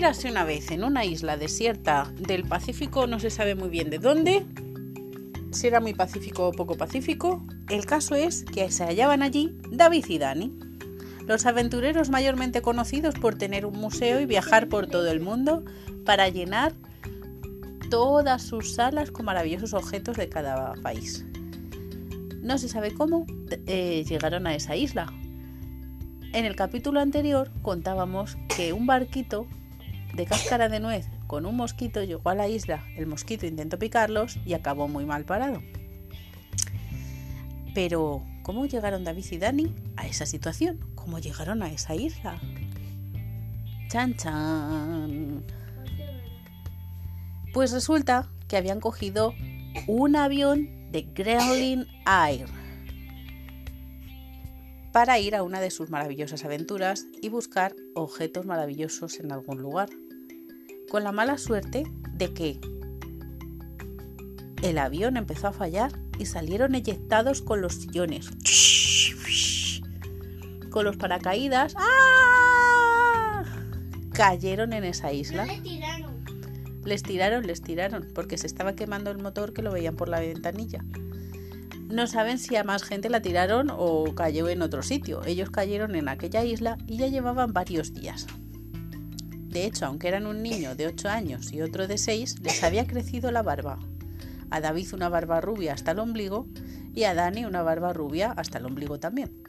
Érase una vez en una isla desierta del Pacífico, no se sabe muy bien de dónde, si era muy pacífico o poco pacífico. El caso es que se hallaban allí David y Dani, los aventureros mayormente conocidos por tener un museo y viajar por todo el mundo para llenar todas sus salas con maravillosos objetos de cada país. No se sabe cómo eh, llegaron a esa isla. En el capítulo anterior contábamos que un barquito de cáscara de nuez con un mosquito llegó a la isla, el mosquito intentó picarlos y acabó muy mal parado. Pero, ¿cómo llegaron David y Dani a esa situación? ¿Cómo llegaron a esa isla? Chan chan. Pues resulta que habían cogido un avión de Gremlin Air para ir a una de sus maravillosas aventuras y buscar objetos maravillosos en algún lugar. Con la mala suerte de que el avión empezó a fallar y salieron eyectados con los sillones. Con los paracaídas. ¡ah! Cayeron en esa isla. Les tiraron, les tiraron, porque se estaba quemando el motor que lo veían por la ventanilla. No saben si a más gente la tiraron o cayó en otro sitio. Ellos cayeron en aquella isla y ya llevaban varios días. De hecho, aunque eran un niño de 8 años y otro de 6, les había crecido la barba. A David una barba rubia hasta el ombligo y a Dani una barba rubia hasta el ombligo también.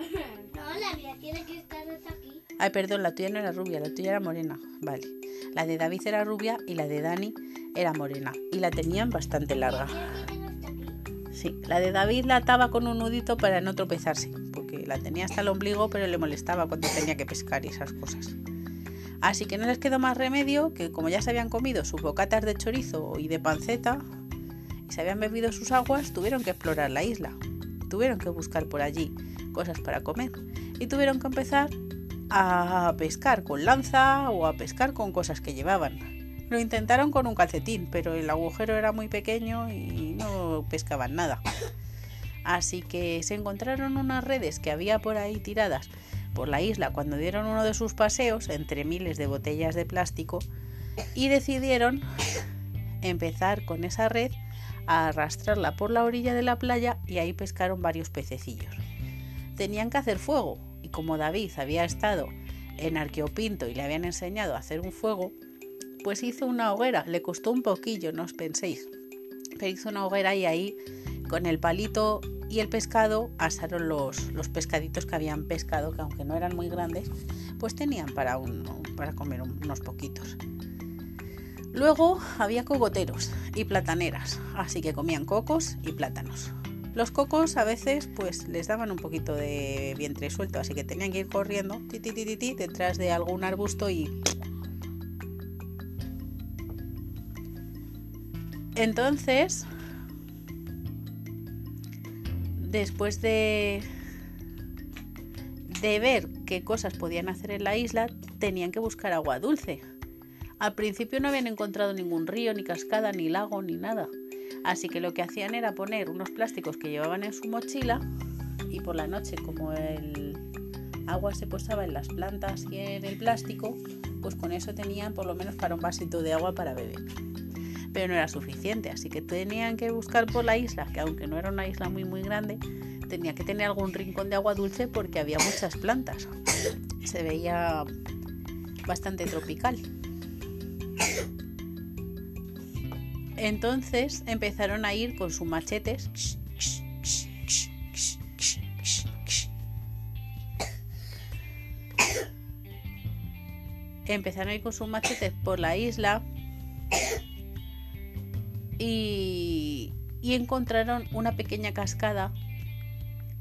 No, la mía tiene que estar hasta aquí. Ay, perdón, la tuya no era rubia, la tuya era morena. Vale. La de David era rubia y la de Dani era morena. Y la tenían bastante larga. Sí, la de David la ataba con un nudito para no tropezarse, porque la tenía hasta el ombligo, pero le molestaba cuando tenía que pescar y esas cosas. Así que no les quedó más remedio que, como ya se habían comido sus bocatas de chorizo y de panceta y se habían bebido sus aguas, tuvieron que explorar la isla. Tuvieron que buscar por allí cosas para comer y tuvieron que empezar a pescar con lanza o a pescar con cosas que llevaban. Lo intentaron con un calcetín, pero el agujero era muy pequeño y no pescaban nada. Así que se encontraron unas redes que había por ahí tiradas por la isla cuando dieron uno de sus paseos entre miles de botellas de plástico y decidieron empezar con esa red a arrastrarla por la orilla de la playa y ahí pescaron varios pececillos. Tenían que hacer fuego y como David había estado en Arqueopinto y le habían enseñado a hacer un fuego, pues hizo una hoguera, le costó un poquillo, no os penséis, pero hizo una hoguera y ahí con el palito y el pescado asaron los, los pescaditos que habían pescado, que aunque no eran muy grandes, pues tenían para, para comer unos poquitos. Luego había cogoteros y plataneras, así que comían cocos y plátanos. Los cocos a veces pues les daban un poquito de vientre suelto, así que tenían que ir corriendo ti, detrás de algún arbusto y Entonces, después de, de ver qué cosas podían hacer en la isla, tenían que buscar agua dulce. Al principio no habían encontrado ningún río, ni cascada, ni lago, ni nada. Así que lo que hacían era poner unos plásticos que llevaban en su mochila y por la noche, como el agua se posaba en las plantas y en el plástico, pues con eso tenían por lo menos para un vasito de agua para beber pero no era suficiente, así que tenían que buscar por la isla, que aunque no era una isla muy muy grande, tenía que tener algún rincón de agua dulce porque había muchas plantas. Se veía bastante tropical. Entonces empezaron a ir con sus machetes. Empezaron a ir con sus machetes por la isla y, encontraron una pequeña cascada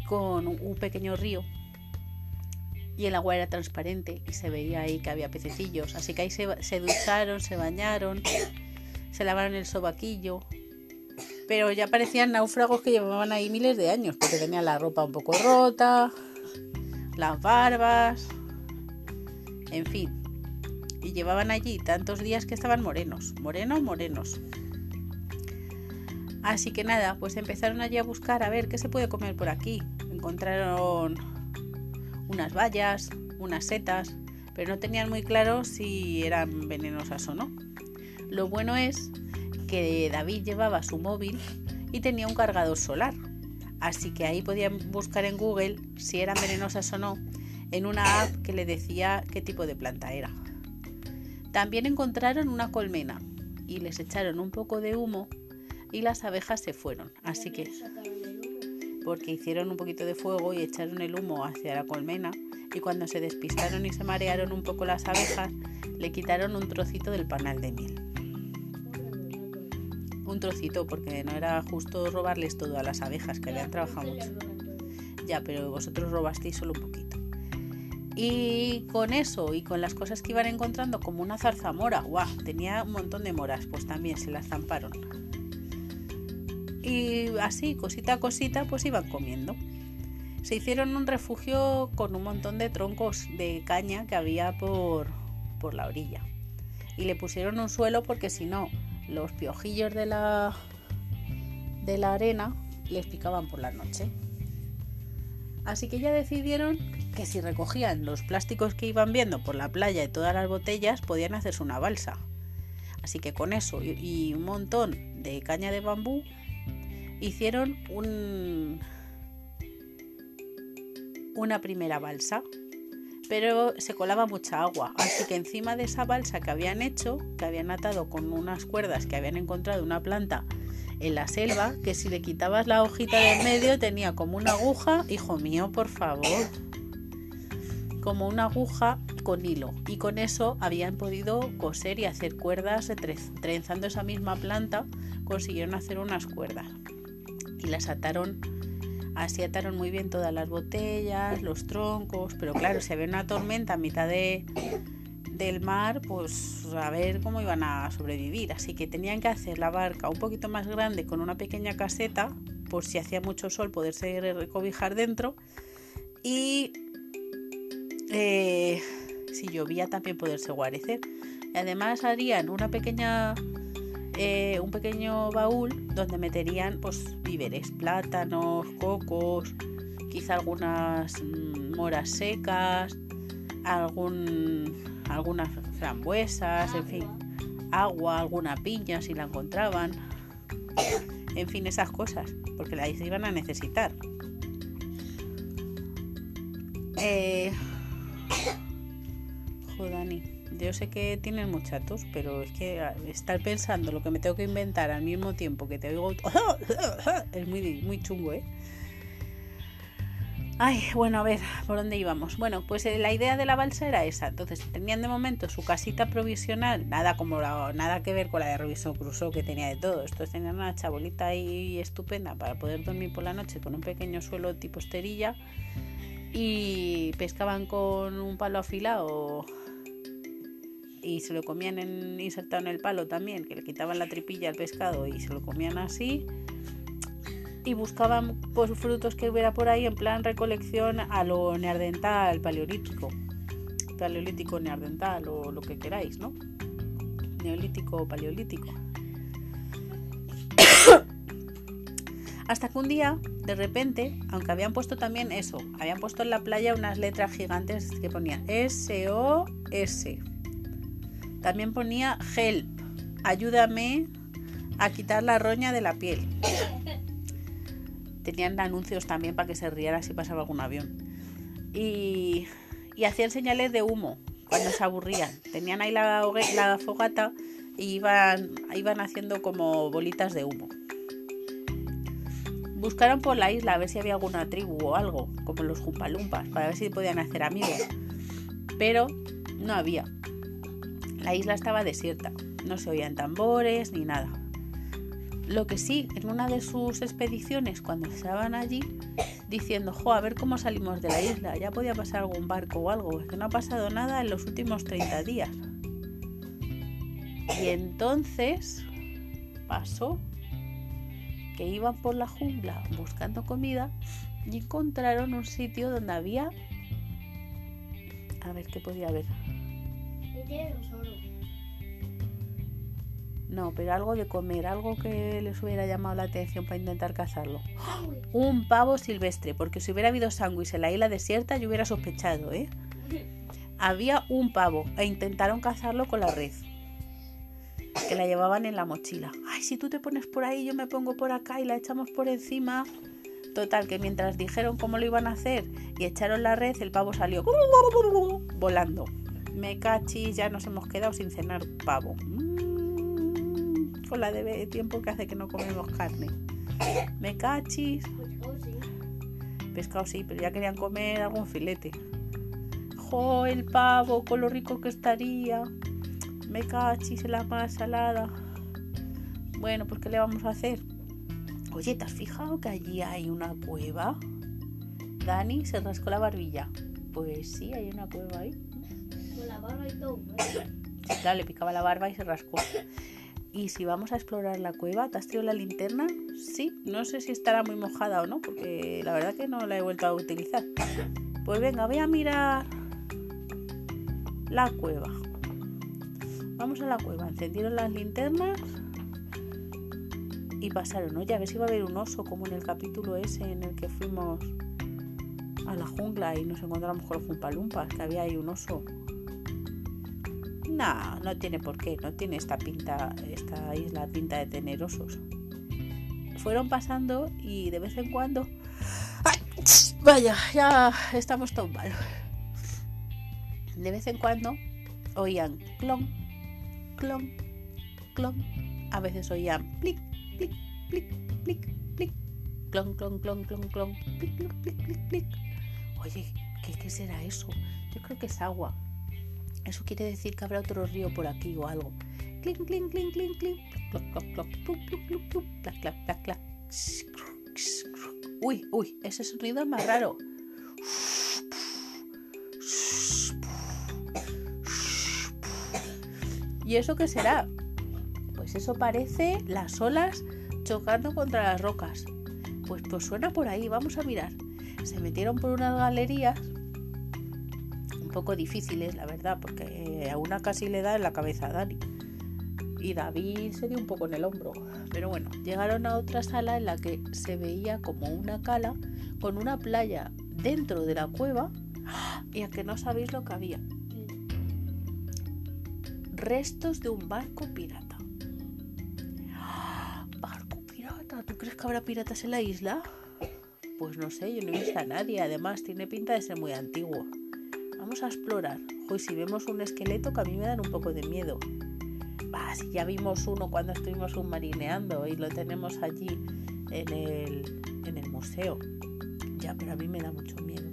con un pequeño río y el agua era transparente y se veía ahí que había pececillos. Así que ahí se, se, ducharon, se bañaron, se lavaron el sobaquillo. Pero ya parecían náufragos que llevaban ahí miles de años, porque tenían la ropa un poco rota, las barbas, en fin. Y llevaban allí tantos días que estaban morenos, morenos, morenos. Así que nada, pues empezaron allí a buscar a ver qué se puede comer por aquí. Encontraron unas bayas, unas setas, pero no tenían muy claro si eran venenosas o no. Lo bueno es que David llevaba su móvil y tenía un cargador solar, así que ahí podían buscar en Google si eran venenosas o no en una app que le decía qué tipo de planta era. También encontraron una colmena y les echaron un poco de humo y las abejas se fueron. Así que porque hicieron un poquito de fuego y echaron el humo hacia la colmena y cuando se despistaron y se marearon un poco las abejas, le quitaron un trocito del panal de miel. Un trocito porque no era justo robarles todo a las abejas que habían trabajado mucho. Ya, pero vosotros robasteis solo un poquito. Y con eso y con las cosas que iban encontrando, como una zarzamora, ¡guau! Tenía un montón de moras, pues también se las zamparon. Y así, cosita a cosita, pues iban comiendo. Se hicieron un refugio con un montón de troncos de caña que había por, por la orilla. Y le pusieron un suelo porque si no, los piojillos de la, de la arena les picaban por la noche. Así que ya decidieron que si recogían los plásticos que iban viendo por la playa y todas las botellas, podían hacerse una balsa. Así que con eso y un montón de caña de bambú, hicieron un, una primera balsa. Pero se colaba mucha agua, así que encima de esa balsa que habían hecho, que habían atado con unas cuerdas que habían encontrado una planta en la selva, que si le quitabas la hojita del medio tenía como una aguja, hijo mío, por favor. Como una aguja con hilo. Y con eso habían podido coser y hacer cuerdas trenzando esa misma planta consiguieron hacer unas cuerdas y las ataron así ataron muy bien todas las botellas los troncos pero claro si había una tormenta a mitad de, del mar pues a ver cómo iban a sobrevivir así que tenían que hacer la barca un poquito más grande con una pequeña caseta por si hacía mucho sol poderse recobijar dentro y eh, si llovía también poderse guarecer. Y además harían una pequeña, eh, un pequeño baúl donde meterían pues, víveres, plátanos, cocos, quizá algunas mm, moras secas, algún, algunas frambuesas, en fin, agua, alguna piña si la encontraban. En fin, esas cosas, porque las iban a necesitar. Eh, yo sé que tienes muchachos, pero es que estar pensando lo que me tengo que inventar al mismo tiempo que te oigo es muy, muy chungo, ¿eh? Ay, bueno, a ver, ¿por dónde íbamos? Bueno, pues eh, la idea de la balsa era esa. Entonces tenían de momento su casita provisional, nada como nada que ver con la de Robinson Crusoe que tenía de todo. Estos tenían una chabolita ahí estupenda para poder dormir por la noche con un pequeño suelo tipo esterilla y pescaban con un palo afilado y se lo comían en, insertado en el palo también, que le quitaban la tripilla al pescado y se lo comían así. Y buscaban pues, frutos que hubiera por ahí en plan recolección a lo neardental, paleolítico. Paleolítico, neardental o lo que queráis, ¿no? Neolítico o paleolítico. Hasta que un día, de repente, aunque habían puesto también eso, habían puesto en la playa unas letras gigantes que ponían S-O-S. También ponía help, ayúdame a quitar la roña de la piel. Tenían anuncios también para que se riera si pasaba algún avión. Y, hacían señales de humo cuando se aburrían. Tenían ahí la, fogata y iban, iban haciendo como bolitas de humo. Buscaron por la isla a ver si había alguna tribu o algo, como los Jumpalumpas, para ver si podían hacer amigos. Pero no había. La isla estaba desierta, no se oían tambores ni nada. Lo que sí, en una de sus expediciones, cuando estaban allí, diciendo, jo, a ver cómo salimos de la isla, ya podía pasar algún barco o algo, es que no ha pasado nada en los últimos 30 días. Y entonces pasó que iban por la jungla buscando comida y encontraron un sitio donde había... A ver qué podía haber. No, pero algo de comer, algo que les hubiera llamado la atención para intentar cazarlo. Un pavo silvestre, porque si hubiera habido sándwich en la isla desierta yo hubiera sospechado, ¿eh? había un pavo e intentaron cazarlo con la red que la llevaban en la mochila. Ay, si tú te pones por ahí, yo me pongo por acá y la echamos por encima. Total, que mientras dijeron cómo lo iban a hacer y echaron la red, el pavo salió volando. Me cachis, ya nos hemos quedado sin cenar pavo. Con la de tiempo que hace que no comemos carne. Me cachis. Pescado sí, pero ya querían comer algún filete. Jo, el pavo, con lo rico que estaría. Me cachis en la más salada. Bueno, pues ¿qué le vamos a hacer? Oye, ¿te has fijado que allí hay una cueva? Dani se rascó la barbilla. Pues sí, hay una cueva ahí. Con la barba y todo. Claro, le picaba la barba y se rascó. Y si vamos a explorar la cueva, ¿te has traído la linterna? Sí, no sé si estará muy mojada o no, porque la verdad que no la he vuelto a utilizar. Pues venga, voy a mirar la cueva. Vamos a la cueva, encendieron las linternas y pasaron, oye, a ver si va a haber un oso como en el capítulo ese en el que fuimos a la jungla y nos encontramos con los Jumpalumpas, que había ahí un oso. No, no tiene por qué, no tiene esta pinta, esta isla pinta de tener osos. Fueron pasando y de vez en cuando... ¡Ay! Vaya, ya estamos mal. De vez en cuando oían clon, clon, clon. A veces oían plic, plic, plic, plic, plic. Clon, clon, clon, clon, clon. Plic, plic, plic, plic, plic. Oye, ¿qué, ¿qué será eso? Yo creo que es agua. Eso quiere decir que habrá otro río por aquí o algo. Clink, clink, clink, clink, clink. Uy, uy, ese sonido es más raro. ¿Y eso qué será? Pues eso parece las olas chocando contra las rocas. Pues, pues suena por ahí, vamos a mirar. Se metieron por unas galerías poco difíciles, la verdad, porque a una casi le da en la cabeza a Dani. Y David se dio un poco en el hombro. Pero bueno, llegaron a otra sala en la que se veía como una cala con una playa dentro de la cueva y a que no sabéis lo que había. Restos de un barco pirata. ¿Barco pirata? ¿Tú crees que habrá piratas en la isla? Pues no sé, yo no he visto a nadie. Además, tiene pinta de ser muy antiguo. A explorar. Hoy si vemos un esqueleto que a mí me dan un poco de miedo. Si ya vimos uno cuando estuvimos submarineando y lo tenemos allí en el, en el museo. Ya, pero a mí me da mucho miedo.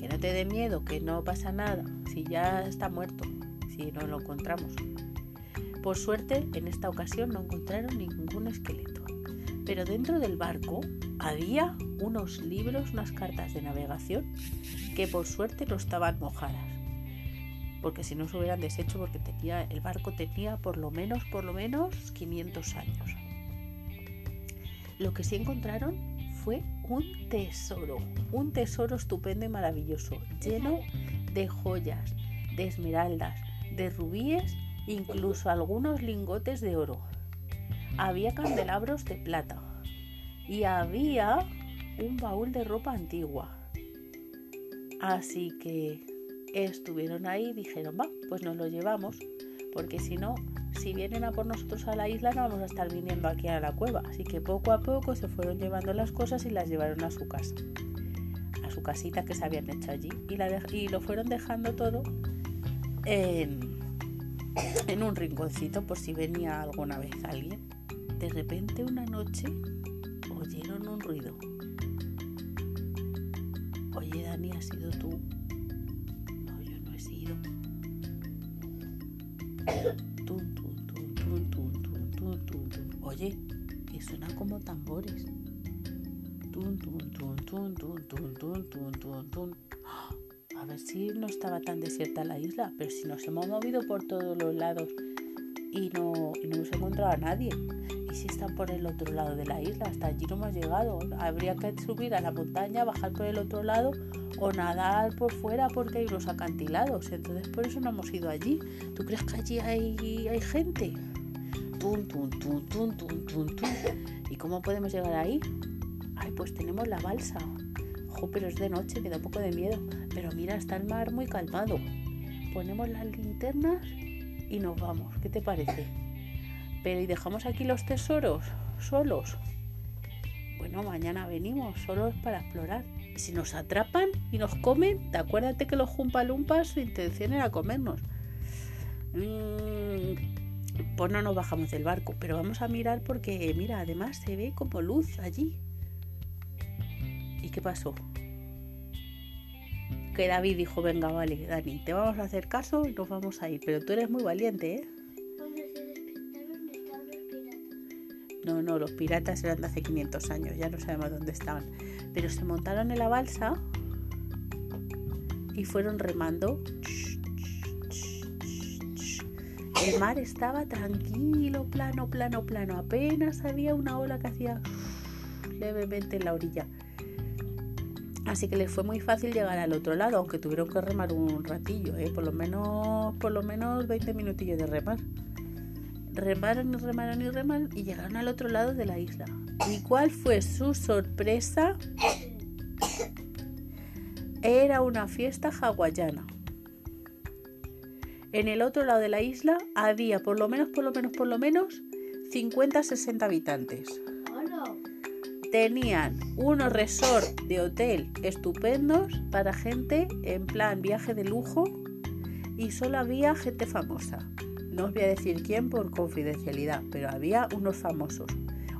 Que no te dé miedo, que no pasa nada. Si ya está muerto, si no lo encontramos. Por suerte, en esta ocasión no encontraron ningún esqueleto. Pero dentro del barco había unos libros, unas cartas de navegación que por suerte no estaban mojadas. Porque si no se hubieran deshecho porque el barco tenía por lo menos, por lo menos 500 años. Lo que sí encontraron fue un tesoro, un tesoro estupendo y maravilloso, lleno de joyas, de esmeraldas, de rubíes, incluso algunos lingotes de oro. Había candelabros de plata y había un baúl de ropa antigua. Así que estuvieron ahí y dijeron, va, pues nos lo llevamos, porque si no, si vienen a por nosotros a la isla no vamos a estar viniendo aquí a la cueva. Así que poco a poco se fueron llevando las cosas y las llevaron a su casa, a su casita que se habían hecho allí. Y, lo fueron dejando todo en, en un rinconcito por si venía alguna vez alguien. De repente una noche oyeron un ruido. Oye, Dani, ¿has sido tú? No, yo no he sido. Tun, tun, tun, tun, tun, tun, tun, tun, tun. Oye, que suenan como tambores. Tun, tun, tun, tun, tun, tun, tun, tun, tun, tun. ¡Ah! A ver si no estaba tan desierta la isla, pero si nos hemos movido por todos los lados y no, y no hemos encontrado a nadie. ¿Y si están por el otro lado de la isla? Hasta allí no hemos llegado. Habría que subir a la montaña, bajar por el otro lado o nadar por fuera porque hay unos acantilados. Entonces por eso no hemos ido allí. ¿Tú crees que allí hay, hay gente? Tun, tun, tun, tun, tun, tun, tun. ¿Y cómo podemos llegar ahí? Ay, pues tenemos la balsa. Jo, pero es de noche, me da un poco de miedo. Pero mira, está el mar muy calmado. Ponemos las linternas y nos vamos. ¿Qué te parece? Pero ¿y dejamos aquí los tesoros solos? Bueno, mañana venimos solos para explorar. Y si nos atrapan y nos comen, te acuérdate que los jumpalumpas su intención era comernos. Mm, pues no nos bajamos del barco, pero vamos a mirar porque, mira, además se ve como luz allí. ¿Y qué pasó? Que David dijo, venga, vale, Dani, te vamos a hacer caso y nos vamos a ir. Pero tú eres muy valiente, ¿eh? No, no, los piratas eran de hace 500 años, ya no sabemos dónde estaban. Pero se montaron en la balsa y fueron remando. El mar estaba tranquilo, plano, plano, plano. Apenas había una ola que hacía levemente en la orilla. Así que les fue muy fácil llegar al otro lado, aunque tuvieron que remar un ratillo, ¿eh? por lo menos, por lo menos 20 minutillos de remar remaron y remaron y remaron y llegaron al otro lado de la isla. ¿Y cuál fue su sorpresa? Era una fiesta hawaiana. En el otro lado de la isla había por lo menos, por lo menos, por lo menos 50-60 habitantes. Tenían unos resorts de hotel estupendos para gente en plan viaje de lujo y solo había gente famosa. No os voy a decir quién por confidencialidad, pero había unos famosos.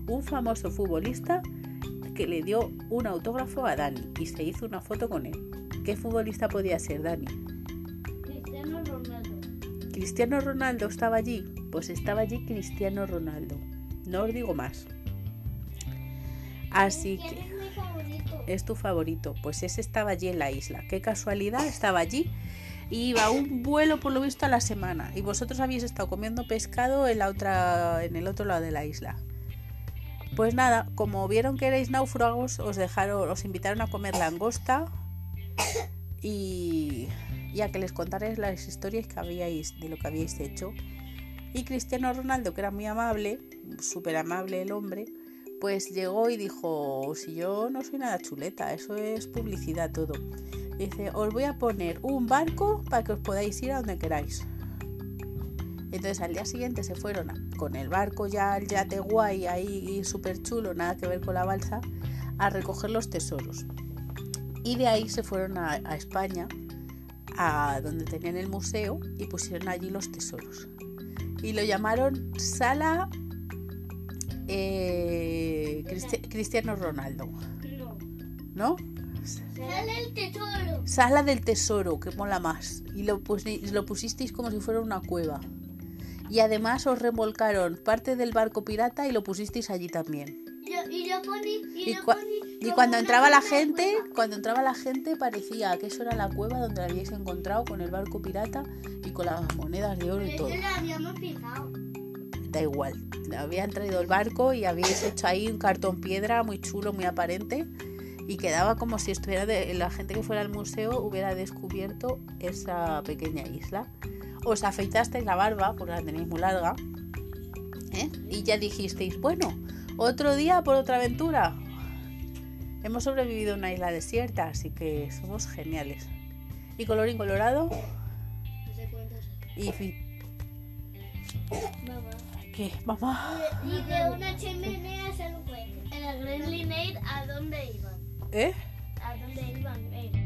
Un famoso futbolista que le dio un autógrafo a Dani y se hizo una foto con él. ¿Qué futbolista podía ser Dani? Cristiano Ronaldo. ¿Cristiano Ronaldo estaba allí? Pues estaba allí Cristiano Ronaldo. No os digo más. Así ¿Quién que es tu favorito. Pues ese estaba allí en la isla. Qué casualidad, estaba allí. Y iba un vuelo por lo visto a la semana. Y vosotros habéis estado comiendo pescado en la otra, en el otro lado de la isla. Pues nada, como vieron que erais náufragos, os dejaron, os invitaron a comer langosta y, y a que les contarais las historias que habíais de lo que habíais hecho. Y Cristiano Ronaldo, que era muy amable, súper amable el hombre, pues llegó y dijo, si yo no soy nada chuleta, eso es publicidad todo. Dice, os voy a poner un barco para que os podáis ir a donde queráis. Entonces al día siguiente se fueron con el barco ya, el yate guay, ahí súper chulo, nada que ver con la balsa, a recoger los tesoros. Y de ahí se fueron a, a España, a donde tenían el museo, y pusieron allí los tesoros. Y lo llamaron Sala eh, Cristi- Cristiano Ronaldo, No. ¿no? Sale el tesoro. Sala del tesoro, que mola más. Y lo, lo pusisteis como si fuera una cueva. Y además os remolcaron parte del barco pirata y lo pusisteis allí también. Y poní. Cuando entraba la gente, cueva. cuando entraba la gente parecía que eso era la cueva donde la habíais encontrado con el barco pirata y con las monedas de oro y todo. eso lo habíamos fijado. Da igual. Habían traído el barco y habíais hecho ahí un cartón piedra muy chulo, muy aparente. Y quedaba como si estuviera de, la gente que fuera al museo hubiera descubierto esa pequeña isla. Os afeitasteis la barba, porque la tenéis muy larga. ¿eh? Y ya dijisteis, bueno, otro día por otra aventura. Hemos sobrevivido a una isla desierta, así que somos geniales. Y colorín colorado, y fi- Mamá qué, mamá? Y de, una chimenea salió un cohete. En la Green ¿a dónde iban? ¿Eh? ¿A dónde iban ellos?